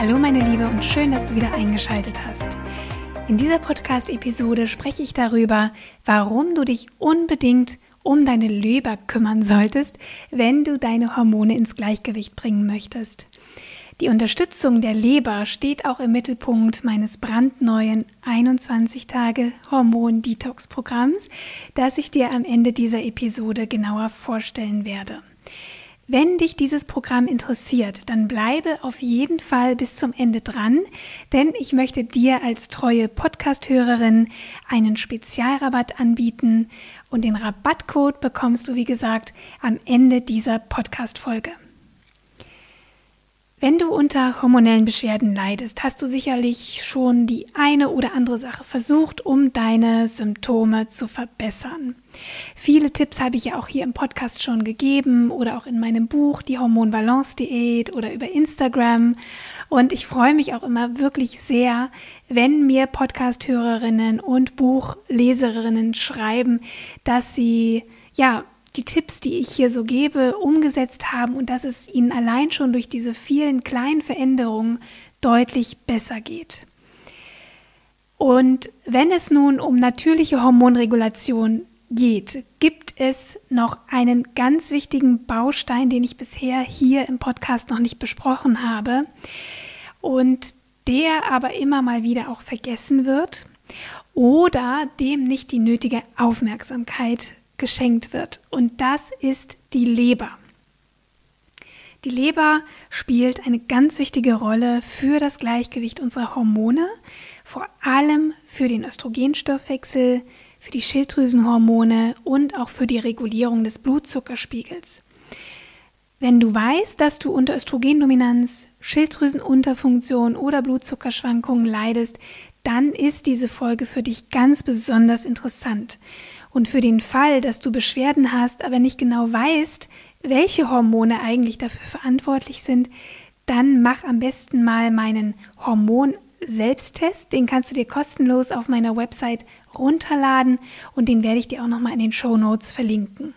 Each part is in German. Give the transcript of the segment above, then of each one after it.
Hallo meine Liebe und schön, dass du wieder eingeschaltet hast. In dieser Podcast-Episode spreche ich darüber, warum du dich unbedingt um deine Leber kümmern solltest, wenn du deine Hormone ins Gleichgewicht bringen möchtest. Die Unterstützung der Leber steht auch im Mittelpunkt meines brandneuen 21 Tage Hormon Detox Programms, das ich dir am Ende dieser Episode genauer vorstellen werde. Wenn dich dieses Programm interessiert, dann bleibe auf jeden Fall bis zum Ende dran, denn ich möchte dir als treue Podcast-Hörerin einen Spezialrabatt anbieten und den Rabattcode bekommst du, wie gesagt, am Ende dieser Podcast-Folge. Wenn du unter hormonellen Beschwerden leidest, hast du sicherlich schon die eine oder andere Sache versucht, um deine Symptome zu verbessern. Viele Tipps habe ich ja auch hier im Podcast schon gegeben oder auch in meinem Buch Die Hormonbalance-Diät oder über Instagram. Und ich freue mich auch immer wirklich sehr, wenn mir Podcast-Hörerinnen und Buchleserinnen schreiben, dass sie ja die Tipps, die ich hier so gebe, umgesetzt haben und dass es ihnen allein schon durch diese vielen kleinen Veränderungen deutlich besser geht. Und wenn es nun um natürliche Hormonregulation geht, gibt es noch einen ganz wichtigen Baustein, den ich bisher hier im Podcast noch nicht besprochen habe und der aber immer mal wieder auch vergessen wird oder dem nicht die nötige Aufmerksamkeit geschenkt wird. Und das ist die Leber. Die Leber spielt eine ganz wichtige Rolle für das Gleichgewicht unserer Hormone, vor allem für den Östrogenstoffwechsel, für die Schilddrüsenhormone und auch für die Regulierung des Blutzuckerspiegels. Wenn du weißt, dass du unter Östrogendominanz, Schilddrüsenunterfunktion oder Blutzuckerschwankungen leidest, dann ist diese Folge für dich ganz besonders interessant. Und für den Fall, dass du Beschwerden hast, aber nicht genau weißt, welche Hormone eigentlich dafür verantwortlich sind, dann mach am besten mal meinen Hormon-Selbsttest. Den kannst du dir kostenlos auf meiner Website runterladen und den werde ich dir auch nochmal in den Show Notes verlinken.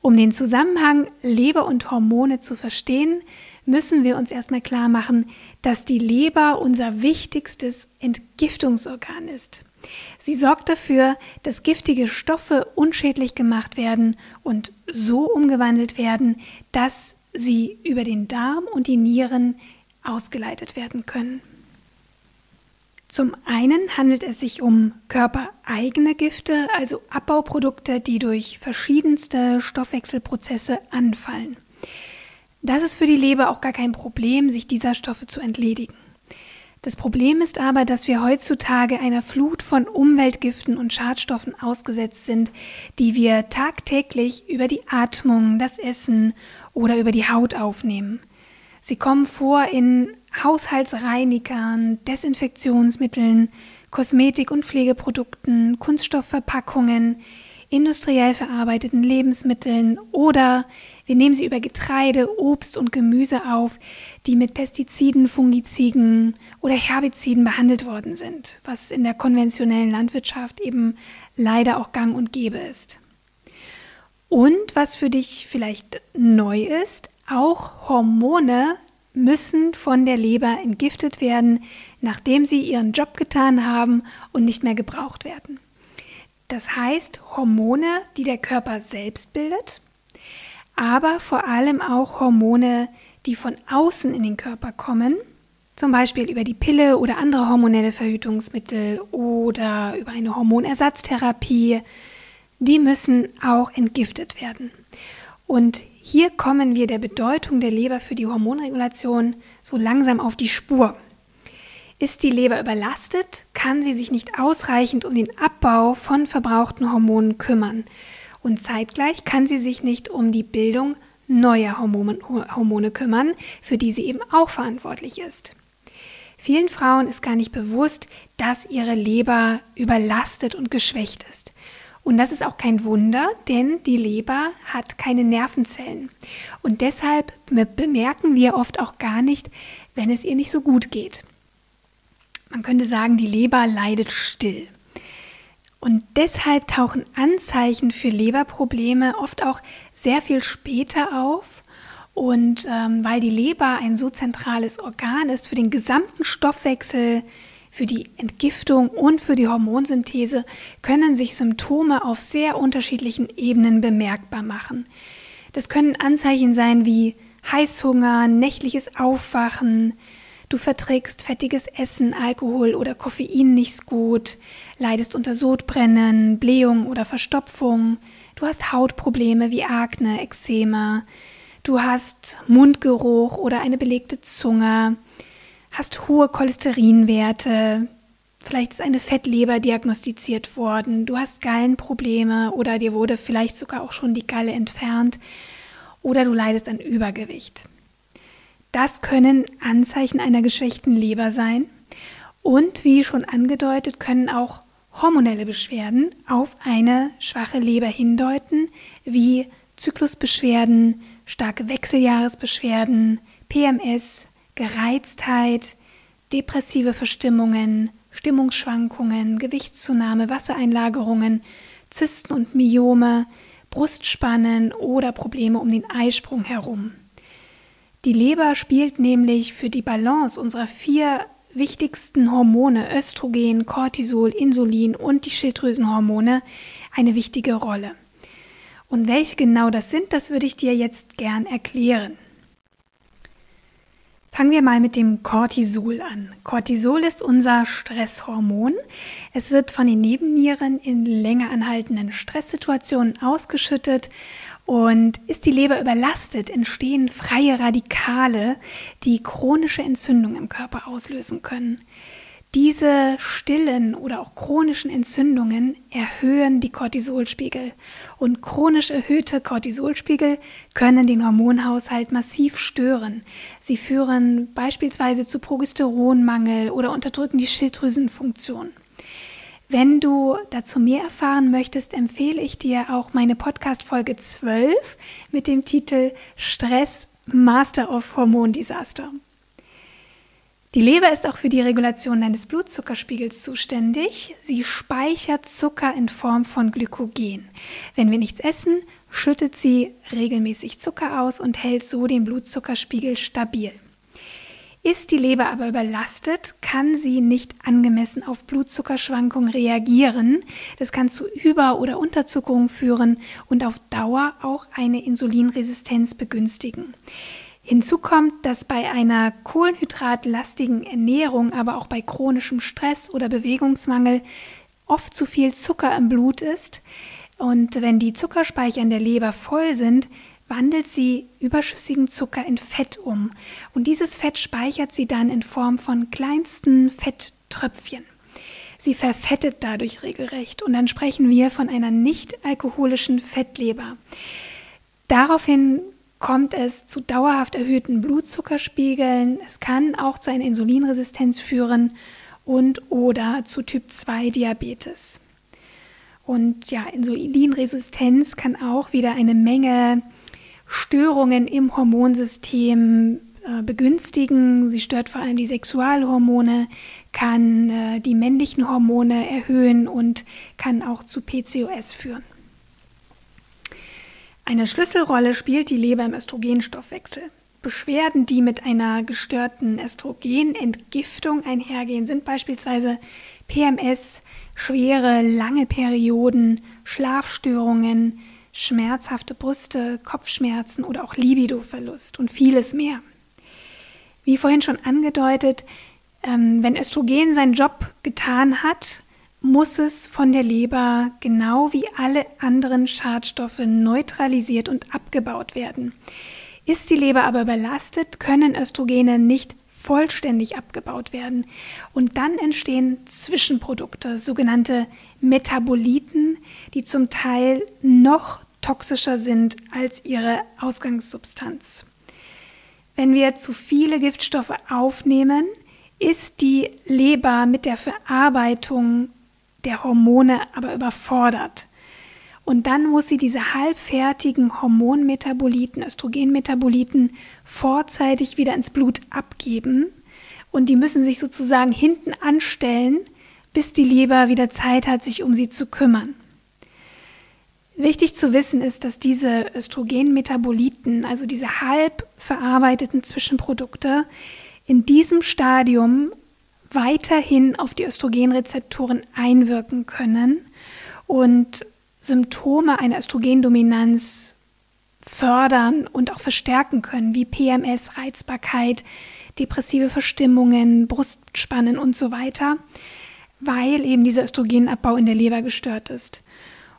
Um den Zusammenhang Leber und Hormone zu verstehen, müssen wir uns erstmal klar machen, dass die Leber unser wichtigstes Entgiftungsorgan ist. Sie sorgt dafür, dass giftige Stoffe unschädlich gemacht werden und so umgewandelt werden, dass sie über den Darm und die Nieren ausgeleitet werden können. Zum einen handelt es sich um körpereigene Gifte, also Abbauprodukte, die durch verschiedenste Stoffwechselprozesse anfallen. Das ist für die Leber auch gar kein Problem, sich dieser Stoffe zu entledigen. Das Problem ist aber, dass wir heutzutage einer Flut von Umweltgiften und Schadstoffen ausgesetzt sind, die wir tagtäglich über die Atmung, das Essen oder über die Haut aufnehmen. Sie kommen vor in Haushaltsreinigern, Desinfektionsmitteln, Kosmetik- und Pflegeprodukten, Kunststoffverpackungen, industriell verarbeiteten Lebensmitteln oder wir nehmen sie über Getreide, Obst und Gemüse auf, die mit Pestiziden, Fungiziden oder Herbiziden behandelt worden sind, was in der konventionellen Landwirtschaft eben leider auch gang und gäbe ist. Und was für dich vielleicht neu ist, auch Hormone müssen von der Leber entgiftet werden, nachdem sie ihren Job getan haben und nicht mehr gebraucht werden. Das heißt, Hormone, die der Körper selbst bildet, aber vor allem auch Hormone, die von außen in den Körper kommen, zum Beispiel über die Pille oder andere hormonelle Verhütungsmittel oder über eine Hormonersatztherapie, die müssen auch entgiftet werden. Und hier kommen wir der Bedeutung der Leber für die Hormonregulation so langsam auf die Spur. Ist die Leber überlastet, kann sie sich nicht ausreichend um den Abbau von verbrauchten Hormonen kümmern. Und zeitgleich kann sie sich nicht um die Bildung neuer Hormone, Hormone kümmern, für die sie eben auch verantwortlich ist. Vielen Frauen ist gar nicht bewusst, dass ihre Leber überlastet und geschwächt ist. Und das ist auch kein Wunder, denn die Leber hat keine Nervenzellen. Und deshalb bemerken wir oft auch gar nicht, wenn es ihr nicht so gut geht. Man könnte sagen, die Leber leidet still. Und deshalb tauchen Anzeichen für Leberprobleme oft auch sehr viel später auf. Und ähm, weil die Leber ein so zentrales Organ ist für den gesamten Stoffwechsel, für die Entgiftung und für die Hormonsynthese, können sich Symptome auf sehr unterschiedlichen Ebenen bemerkbar machen. Das können Anzeichen sein wie Heißhunger, nächtliches Aufwachen, Du verträgst fettiges Essen, Alkohol oder Koffein nicht gut, leidest unter Sodbrennen, Blähung oder Verstopfung, du hast Hautprobleme wie Akne, Ekzeme, du hast Mundgeruch oder eine belegte Zunge, hast hohe Cholesterinwerte, vielleicht ist eine Fettleber diagnostiziert worden, du hast Gallenprobleme oder dir wurde vielleicht sogar auch schon die Galle entfernt. Oder du leidest an Übergewicht. Das können Anzeichen einer geschwächten Leber sein und wie schon angedeutet können auch hormonelle Beschwerden auf eine schwache Leber hindeuten, wie Zyklusbeschwerden, starke Wechseljahresbeschwerden, PMS, Gereiztheit, depressive Verstimmungen, Stimmungsschwankungen, Gewichtszunahme, Wassereinlagerungen, Zysten und Myome, Brustspannen oder Probleme um den Eisprung herum. Die Leber spielt nämlich für die Balance unserer vier wichtigsten Hormone Östrogen, Cortisol, Insulin und die Schilddrüsenhormone eine wichtige Rolle. Und welche genau das sind, das würde ich dir jetzt gern erklären. Fangen wir mal mit dem Cortisol an. Cortisol ist unser Stresshormon. Es wird von den Nebennieren in länger anhaltenden Stresssituationen ausgeschüttet und ist die Leber überlastet, entstehen freie Radikale, die chronische Entzündungen im Körper auslösen können. Diese stillen oder auch chronischen Entzündungen erhöhen die Cortisolspiegel und chronisch erhöhte Cortisolspiegel können den Hormonhaushalt massiv stören. Sie führen beispielsweise zu Progesteronmangel oder unterdrücken die Schilddrüsenfunktion. Wenn du dazu mehr erfahren möchtest, empfehle ich dir auch meine Podcast-Folge 12 mit dem Titel Stress Master of Hormondesaster. Die Leber ist auch für die Regulation deines Blutzuckerspiegels zuständig. Sie speichert Zucker in Form von Glykogen. Wenn wir nichts essen, schüttet sie regelmäßig Zucker aus und hält so den Blutzuckerspiegel stabil. Ist die Leber aber überlastet, kann sie nicht angemessen auf Blutzuckerschwankungen reagieren. Das kann zu Über- oder Unterzuckerung führen und auf Dauer auch eine Insulinresistenz begünstigen. Hinzu kommt, dass bei einer kohlenhydratlastigen Ernährung, aber auch bei chronischem Stress oder Bewegungsmangel oft zu viel Zucker im Blut ist. Und wenn die Zuckerspeicher in der Leber voll sind, wandelt sie überschüssigen Zucker in Fett um und dieses Fett speichert sie dann in Form von kleinsten Fetttröpfchen. Sie verfettet dadurch regelrecht und dann sprechen wir von einer nicht alkoholischen Fettleber. Daraufhin kommt es zu dauerhaft erhöhten Blutzuckerspiegeln. Es kann auch zu einer Insulinresistenz führen und oder zu Typ 2 Diabetes. Und ja, Insulinresistenz kann auch wieder eine Menge Störungen im Hormonsystem äh, begünstigen. Sie stört vor allem die Sexualhormone, kann äh, die männlichen Hormone erhöhen und kann auch zu PCOS führen. Eine Schlüsselrolle spielt die Leber im Östrogenstoffwechsel. Beschwerden, die mit einer gestörten Östrogenentgiftung einhergehen, sind beispielsweise PMS, schwere, lange Perioden, Schlafstörungen, schmerzhafte Brüste, Kopfschmerzen oder auch Libidoverlust und vieles mehr. Wie vorhin schon angedeutet, ähm, wenn Östrogen seinen Job getan hat, muss es von der Leber genau wie alle anderen Schadstoffe neutralisiert und abgebaut werden. Ist die Leber aber überlastet, können Östrogene nicht vollständig abgebaut werden. Und dann entstehen Zwischenprodukte, sogenannte Metaboliten, die zum Teil noch toxischer sind als ihre Ausgangssubstanz. Wenn wir zu viele Giftstoffe aufnehmen, ist die Leber mit der Verarbeitung der Hormone aber überfordert. Und dann muss sie diese halbfertigen Hormonmetaboliten, Östrogenmetaboliten vorzeitig wieder ins Blut abgeben. Und die müssen sich sozusagen hinten anstellen, bis die Leber wieder Zeit hat, sich um sie zu kümmern. Wichtig zu wissen ist, dass diese Östrogenmetaboliten, also diese halb verarbeiteten Zwischenprodukte, in diesem Stadium weiterhin auf die Östrogenrezeptoren einwirken können und Symptome einer Östrogendominanz fördern und auch verstärken können, wie PMS, Reizbarkeit, depressive Verstimmungen, Brustspannen und so weiter, weil eben dieser Östrogenabbau in der Leber gestört ist.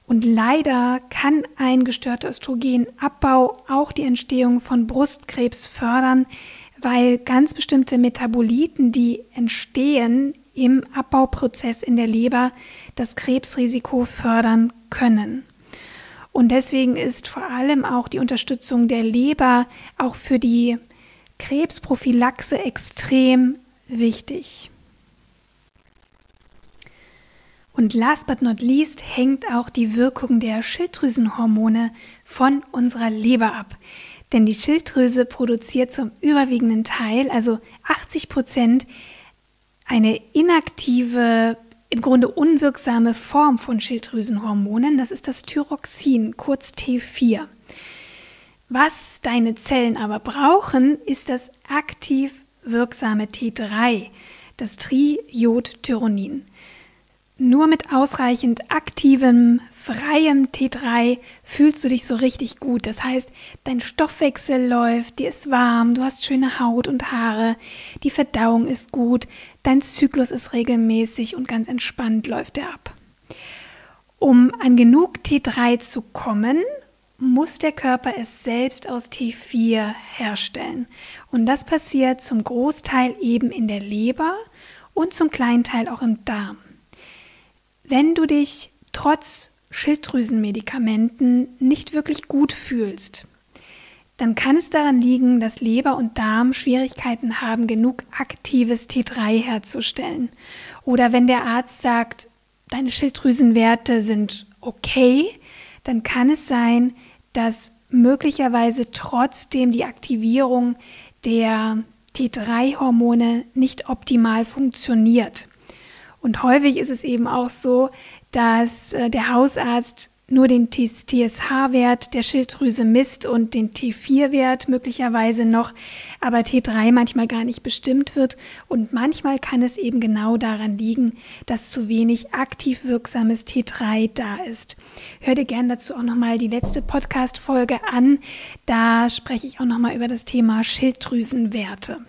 Und leider kann ein gestörter Östrogenabbau auch die Entstehung von Brustkrebs fördern, weil ganz bestimmte Metaboliten, die entstehen im Abbauprozess in der Leber, das Krebsrisiko fördern können. Und deswegen ist vor allem auch die Unterstützung der Leber auch für die Krebsprophylaxe extrem wichtig. Und last but not least hängt auch die Wirkung der Schilddrüsenhormone von unserer Leber ab. Denn die Schilddrüse produziert zum überwiegenden Teil, also 80 Prozent, eine inaktive, im Grunde unwirksame Form von Schilddrüsenhormonen. Das ist das Thyroxin, kurz T4. Was deine Zellen aber brauchen, ist das aktiv wirksame T3, das Triiodtyronin. Nur mit ausreichend aktivem, freiem T3 fühlst du dich so richtig gut. Das heißt, dein Stoffwechsel läuft, dir ist warm, du hast schöne Haut und Haare, die Verdauung ist gut, dein Zyklus ist regelmäßig und ganz entspannt läuft er ab. Um an genug T3 zu kommen, muss der Körper es selbst aus T4 herstellen. Und das passiert zum Großteil eben in der Leber und zum kleinen Teil auch im Darm. Wenn du dich trotz Schilddrüsenmedikamenten nicht wirklich gut fühlst, dann kann es daran liegen, dass Leber und Darm Schwierigkeiten haben, genug aktives T3 herzustellen. Oder wenn der Arzt sagt, deine Schilddrüsenwerte sind okay, dann kann es sein, dass möglicherweise trotzdem die Aktivierung der T3-Hormone nicht optimal funktioniert. Und häufig ist es eben auch so, dass äh, der Hausarzt nur den TSH-Wert der Schilddrüse misst und den T4-Wert möglicherweise noch, aber T3 manchmal gar nicht bestimmt wird. Und manchmal kann es eben genau daran liegen, dass zu wenig aktiv wirksames T3 da ist. Hör dir gerne dazu auch nochmal die letzte Podcast-Folge an. Da spreche ich auch nochmal über das Thema Schilddrüsenwerte.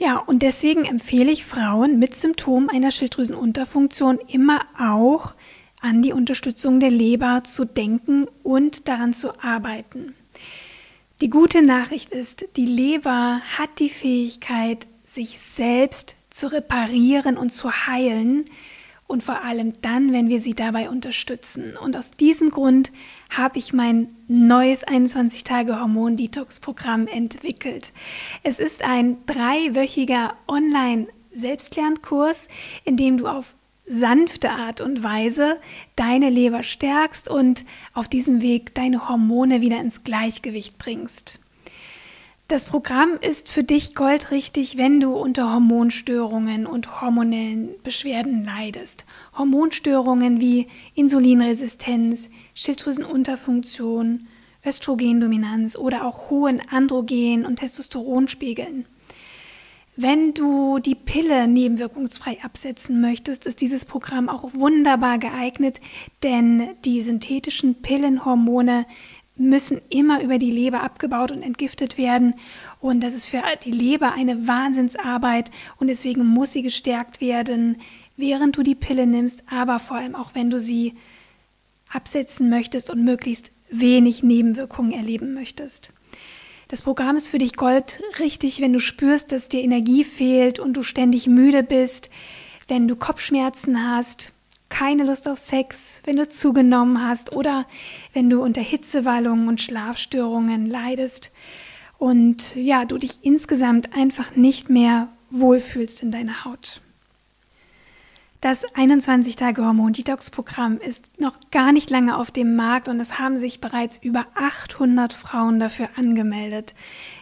Ja, und deswegen empfehle ich Frauen mit Symptomen einer Schilddrüsenunterfunktion immer auch an die Unterstützung der Leber zu denken und daran zu arbeiten. Die gute Nachricht ist, die Leber hat die Fähigkeit, sich selbst zu reparieren und zu heilen, und vor allem dann, wenn wir sie dabei unterstützen. Und aus diesem Grund habe ich mein neues 21-Tage-Hormon-Detox-Programm entwickelt. Es ist ein dreiwöchiger Online-Selbstlernkurs, in dem du auf sanfte Art und Weise deine Leber stärkst und auf diesem Weg deine Hormone wieder ins Gleichgewicht bringst. Das Programm ist für dich goldrichtig, wenn du unter Hormonstörungen und hormonellen Beschwerden leidest. Hormonstörungen wie Insulinresistenz, Schilddrüsenunterfunktion, Östrogendominanz oder auch hohen Androgen- und Testosteronspiegeln. Wenn du die Pille nebenwirkungsfrei absetzen möchtest, ist dieses Programm auch wunderbar geeignet, denn die synthetischen Pillenhormone müssen immer über die Leber abgebaut und entgiftet werden. Und das ist für die Leber eine Wahnsinnsarbeit und deswegen muss sie gestärkt werden, während du die Pille nimmst, aber vor allem auch wenn du sie absetzen möchtest und möglichst wenig Nebenwirkungen erleben möchtest. Das Programm ist für dich goldrichtig, wenn du spürst, dass dir Energie fehlt und du ständig müde bist, wenn du Kopfschmerzen hast, keine Lust auf Sex, wenn du zugenommen hast oder wenn du unter Hitzewallungen und Schlafstörungen leidest und ja, du dich insgesamt einfach nicht mehr wohlfühlst in deiner Haut. Das 21-Tage-Hormon-Detox-Programm ist noch gar nicht lange auf dem Markt und es haben sich bereits über 800 Frauen dafür angemeldet.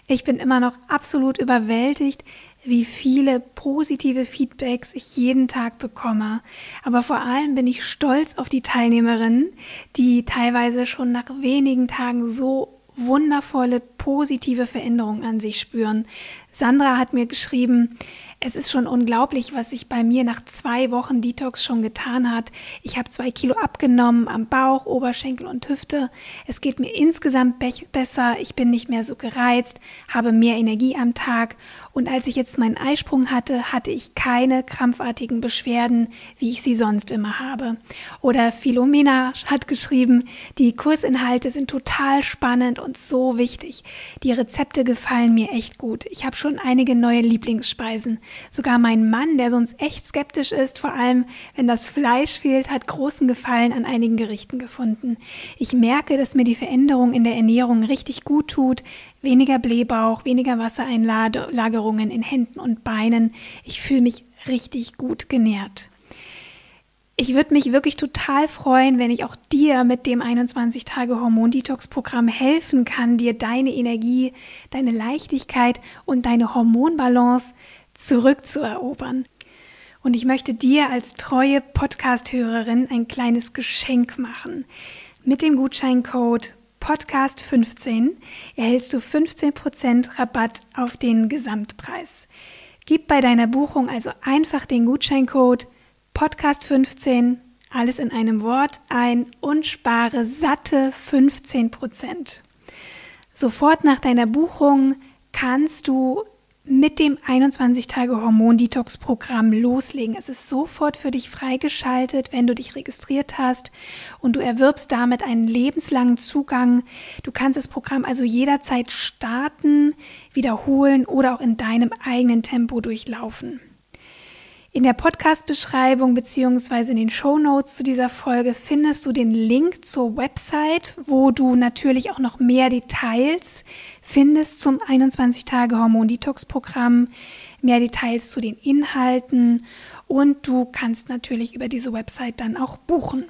Ich bin immer noch absolut überwältigt, wie viele positive Feedbacks ich jeden Tag bekomme. Aber vor allem bin ich stolz auf die Teilnehmerinnen, die teilweise schon nach wenigen Tagen so wundervolle positive Veränderungen an sich spüren. Sandra hat mir geschrieben, es ist schon unglaublich, was sich bei mir nach zwei Wochen Detox schon getan hat. Ich habe zwei Kilo abgenommen am Bauch, Oberschenkel und Hüfte. Es geht mir insgesamt be besser. Ich bin nicht mehr so gereizt, habe mehr Energie am Tag. Und als ich jetzt meinen Eisprung hatte, hatte ich keine krampfartigen Beschwerden, wie ich sie sonst immer habe. Oder Philomena hat geschrieben, die Kursinhalte sind total spannend und so wichtig. Die Rezepte gefallen mir echt gut. Ich habe schon einige neue Lieblingsspeisen. Sogar mein Mann, der sonst echt skeptisch ist, vor allem wenn das Fleisch fehlt, hat großen Gefallen an einigen Gerichten gefunden. Ich merke, dass mir die Veränderung in der Ernährung richtig gut tut. Weniger Blähbauch, weniger Wassereinlagerungen in Händen und Beinen. Ich fühle mich richtig gut genährt. Ich würde mich wirklich total freuen, wenn ich auch dir mit dem 21-Tage-Hormon-Detox-Programm helfen kann, dir deine Energie, deine Leichtigkeit und deine Hormonbalance zurückzuerobern. Und ich möchte dir als treue Podcast-Hörerin ein kleines Geschenk machen. Mit dem Gutscheincode Podcast15 erhältst du 15% Rabatt auf den Gesamtpreis. Gib bei deiner Buchung also einfach den Gutscheincode Podcast 15, alles in einem Wort ein und spare satte 15 Prozent. Sofort nach deiner Buchung kannst du mit dem 21-Tage-Hormon-Detox-Programm loslegen. Es ist sofort für dich freigeschaltet, wenn du dich registriert hast und du erwirbst damit einen lebenslangen Zugang. Du kannst das Programm also jederzeit starten, wiederholen oder auch in deinem eigenen Tempo durchlaufen. In der Podcast-Beschreibung bzw. in den Show Notes zu dieser Folge findest du den Link zur Website, wo du natürlich auch noch mehr Details findest zum 21-Tage-Hormon-Detox-Programm, mehr Details zu den Inhalten und du kannst natürlich über diese Website dann auch buchen.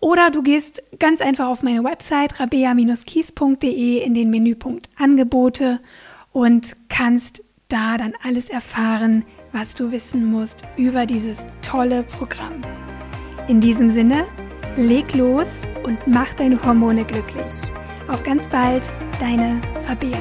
Oder du gehst ganz einfach auf meine Website rabea-kies.de in den Menüpunkt Angebote und kannst da dann alles erfahren, was du wissen musst über dieses tolle Programm. In diesem Sinne, leg los und mach deine Hormone glücklich. Auf ganz bald, deine Fabia.